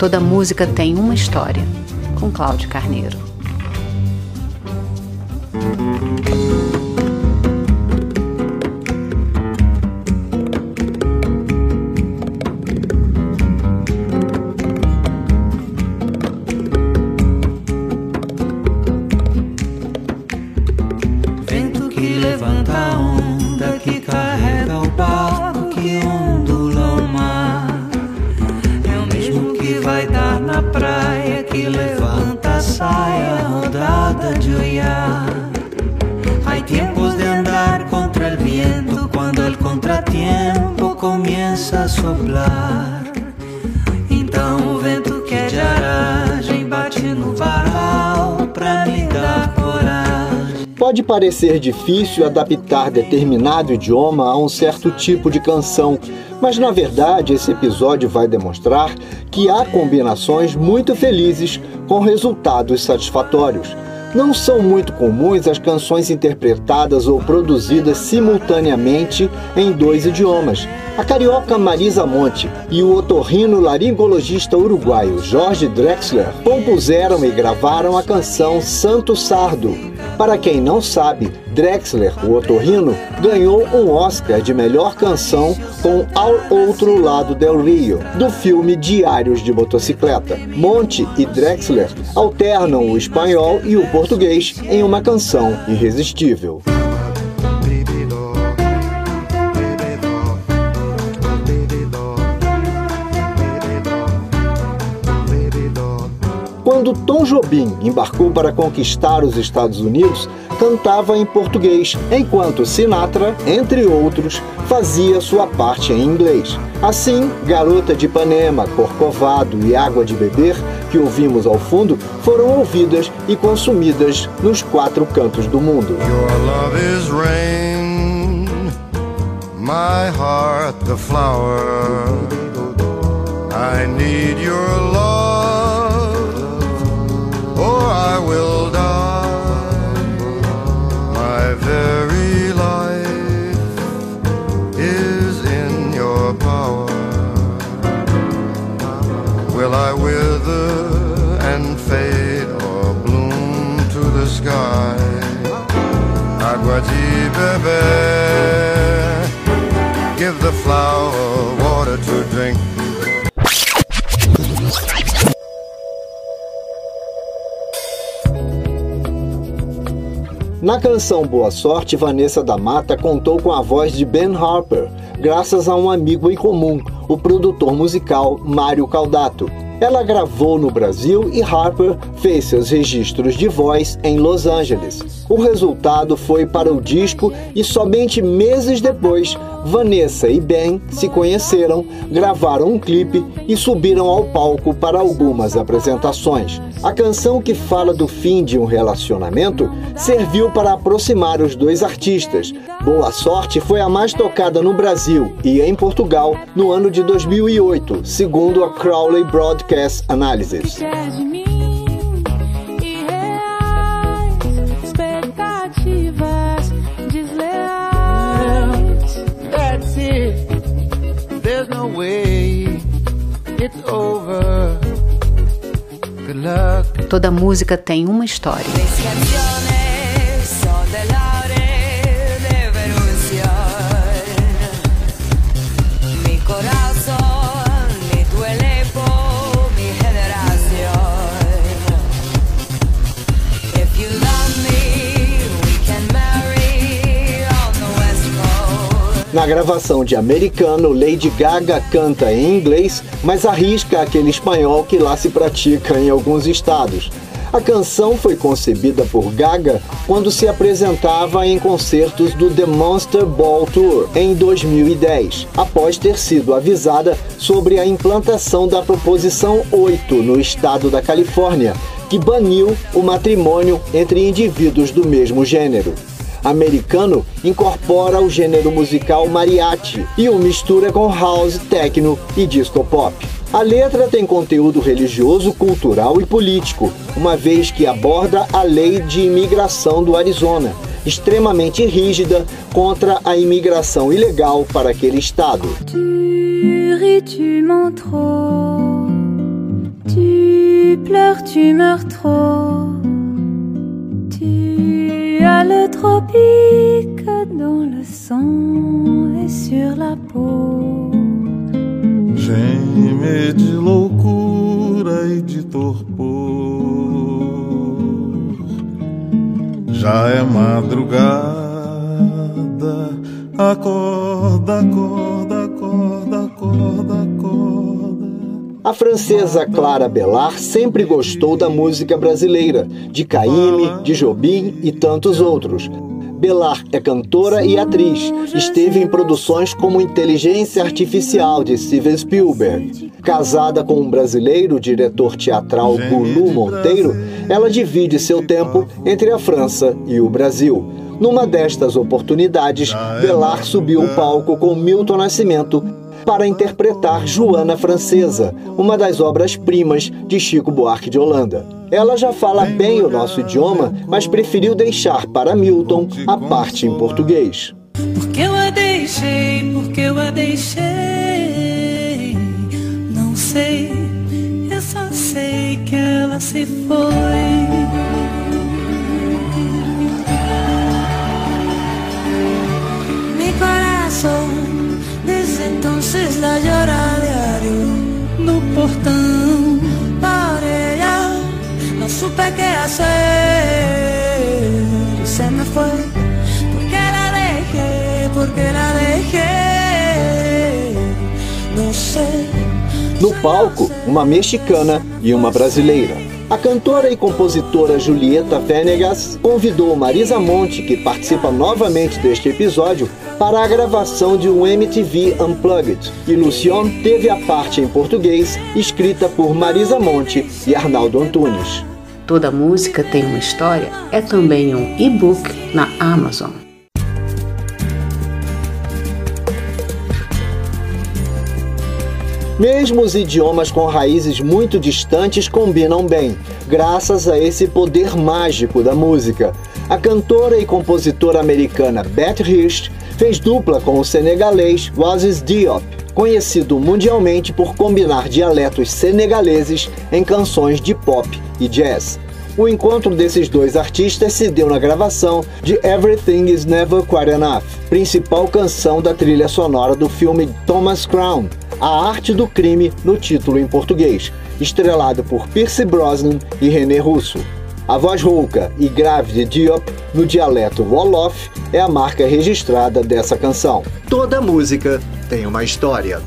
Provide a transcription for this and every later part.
Toda música tem uma história, com Cláudio Carneiro. começa a soprar. Então o vento que é de aragem bate no varal pra me dar coragem. Pode parecer difícil adaptar determinado idioma a um certo tipo de canção, mas na verdade esse episódio vai demonstrar que há combinações muito felizes com resultados satisfatórios. Não são muito comuns as canções interpretadas ou produzidas simultaneamente em dois idiomas. A carioca Marisa Monte e o otorrino laringologista uruguaio Jorge Drexler compuseram e gravaram a canção Santo Sardo. Para quem não sabe, Drexler, o otorrino, ganhou um Oscar de melhor canção com Ao Outro Lado del Rio, do filme Diários de Motocicleta. Monte e Drexler alternam o espanhol e o português em uma canção irresistível. Quando Tom Jobim embarcou para conquistar os Estados Unidos, cantava em português, enquanto Sinatra, entre outros, fazia sua parte em inglês. Assim, Garota de Ipanema, Corcovado e Água de Beber, que ouvimos ao fundo, foram ouvidas e consumidas nos quatro cantos do mundo. My heart the flower. I need your Give the flower water to drink. Na canção Boa Sorte, Vanessa da Mata contou com a voz de Ben Harper, graças a um amigo em comum, o produtor musical Mário Caldato. Ela gravou no Brasil e Harper fez seus registros de voz em Los Angeles. O resultado foi para o disco e somente meses depois, Vanessa e Ben se conheceram, gravaram um clipe e subiram ao palco para algumas apresentações. A canção que fala do fim de um relacionamento serviu para aproximar os dois artistas. Boa Sorte foi a mais tocada no Brasil e em Portugal no ano de 2008, segundo a Crowley Broadcast Analysis. Toda música tem uma história. Na gravação de Americano, Lady Gaga canta em inglês, mas arrisca aquele espanhol que lá se pratica em alguns estados. A canção foi concebida por Gaga quando se apresentava em concertos do The Monster Ball Tour em 2010, após ter sido avisada sobre a implantação da Proposição 8 no estado da Califórnia, que baniu o matrimônio entre indivíduos do mesmo gênero americano incorpora o gênero musical mariachi e o mistura com house, techno e disco pop. A letra tem conteúdo religioso, cultural e político, uma vez que aborda a lei de imigração do Arizona, extremamente rígida contra a imigração ilegal para aquele estado. Tu pleures, tu meurs trop. As le tropique dans le sang et sur la peau. Geme de loucura e de torpor. Já é madrugada, acorda, acorda, acorda, acorda, acorda. A francesa Clara Bellar sempre gostou da música brasileira, de Caymmi, de Jobim e tantos outros. Bellar é cantora e atriz. Esteve em produções como Inteligência Artificial de Steven Spielberg. Casada com um brasileiro diretor teatral Gulu Monteiro, ela divide seu tempo entre a França e o Brasil. Numa destas oportunidades, Bellar subiu o palco com Milton Nascimento para interpretar Joana Francesa, uma das obras-primas de Chico Buarque de Holanda. Ela já fala bem o nosso idioma, mas preferiu deixar para Milton a parte em português. Porque eu a deixei, porque eu a deixei. Não sei, eu só sei que ela se foi. Desde entonces la llora a diario no portão. Por ella no supe qué hacer se me fue. Porque la dejé, porque la dejé. No sé. No palco, uma mexicana e uma brasileira. A cantora e compositora Julieta Venegas convidou Marisa Monte, que participa novamente deste episódio, para a gravação de um MTV Unplugged. E Lucion teve a parte em português, escrita por Marisa Monte e Arnaldo Antunes. Toda música tem uma história é também um e-book na Amazon. Mesmo os idiomas com raízes muito distantes combinam bem, graças a esse poder mágico da música. A cantora e compositora americana Beth Hirsch fez dupla com o senegalês Oasis Diop, conhecido mundialmente por combinar dialetos senegaleses em canções de pop e jazz. O encontro desses dois artistas se deu na gravação de Everything Is Never Quite Enough, principal canção da trilha sonora do filme Thomas Crown, A Arte do Crime no título em português, estrelado por Pierce Brosnan e René Russo. A voz rouca e grave de Diop no dialeto Wolof é a marca registrada dessa canção. Toda música tem uma história.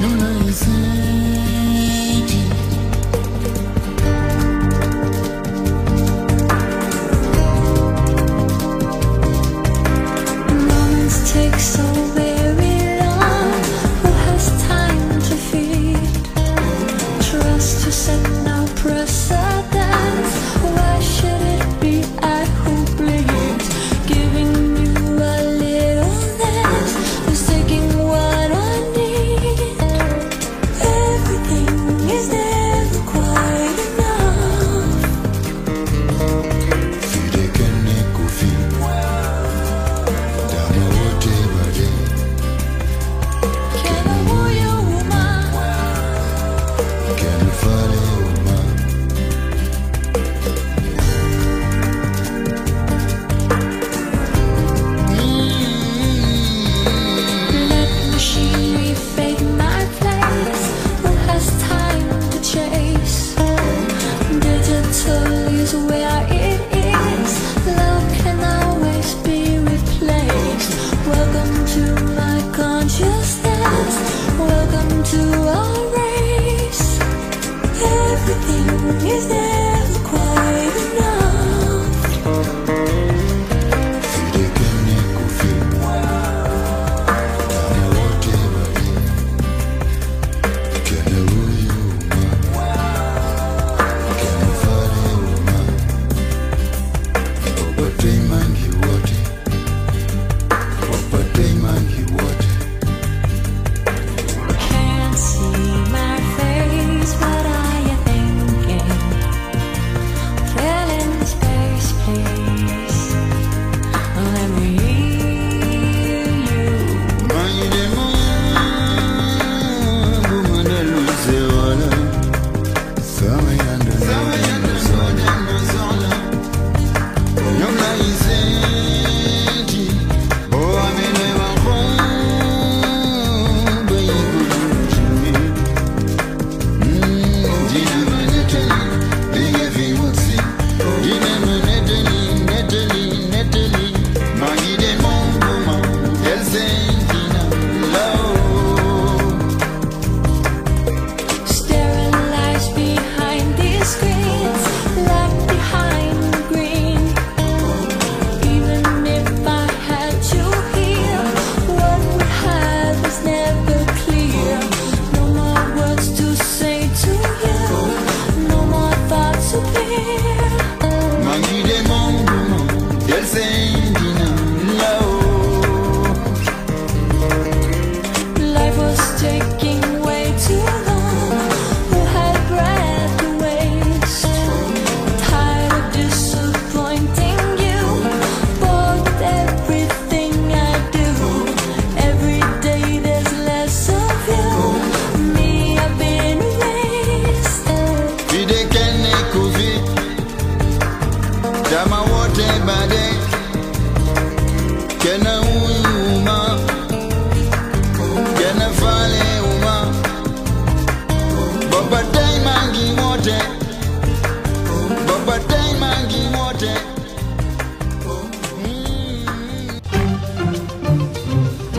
有了一次。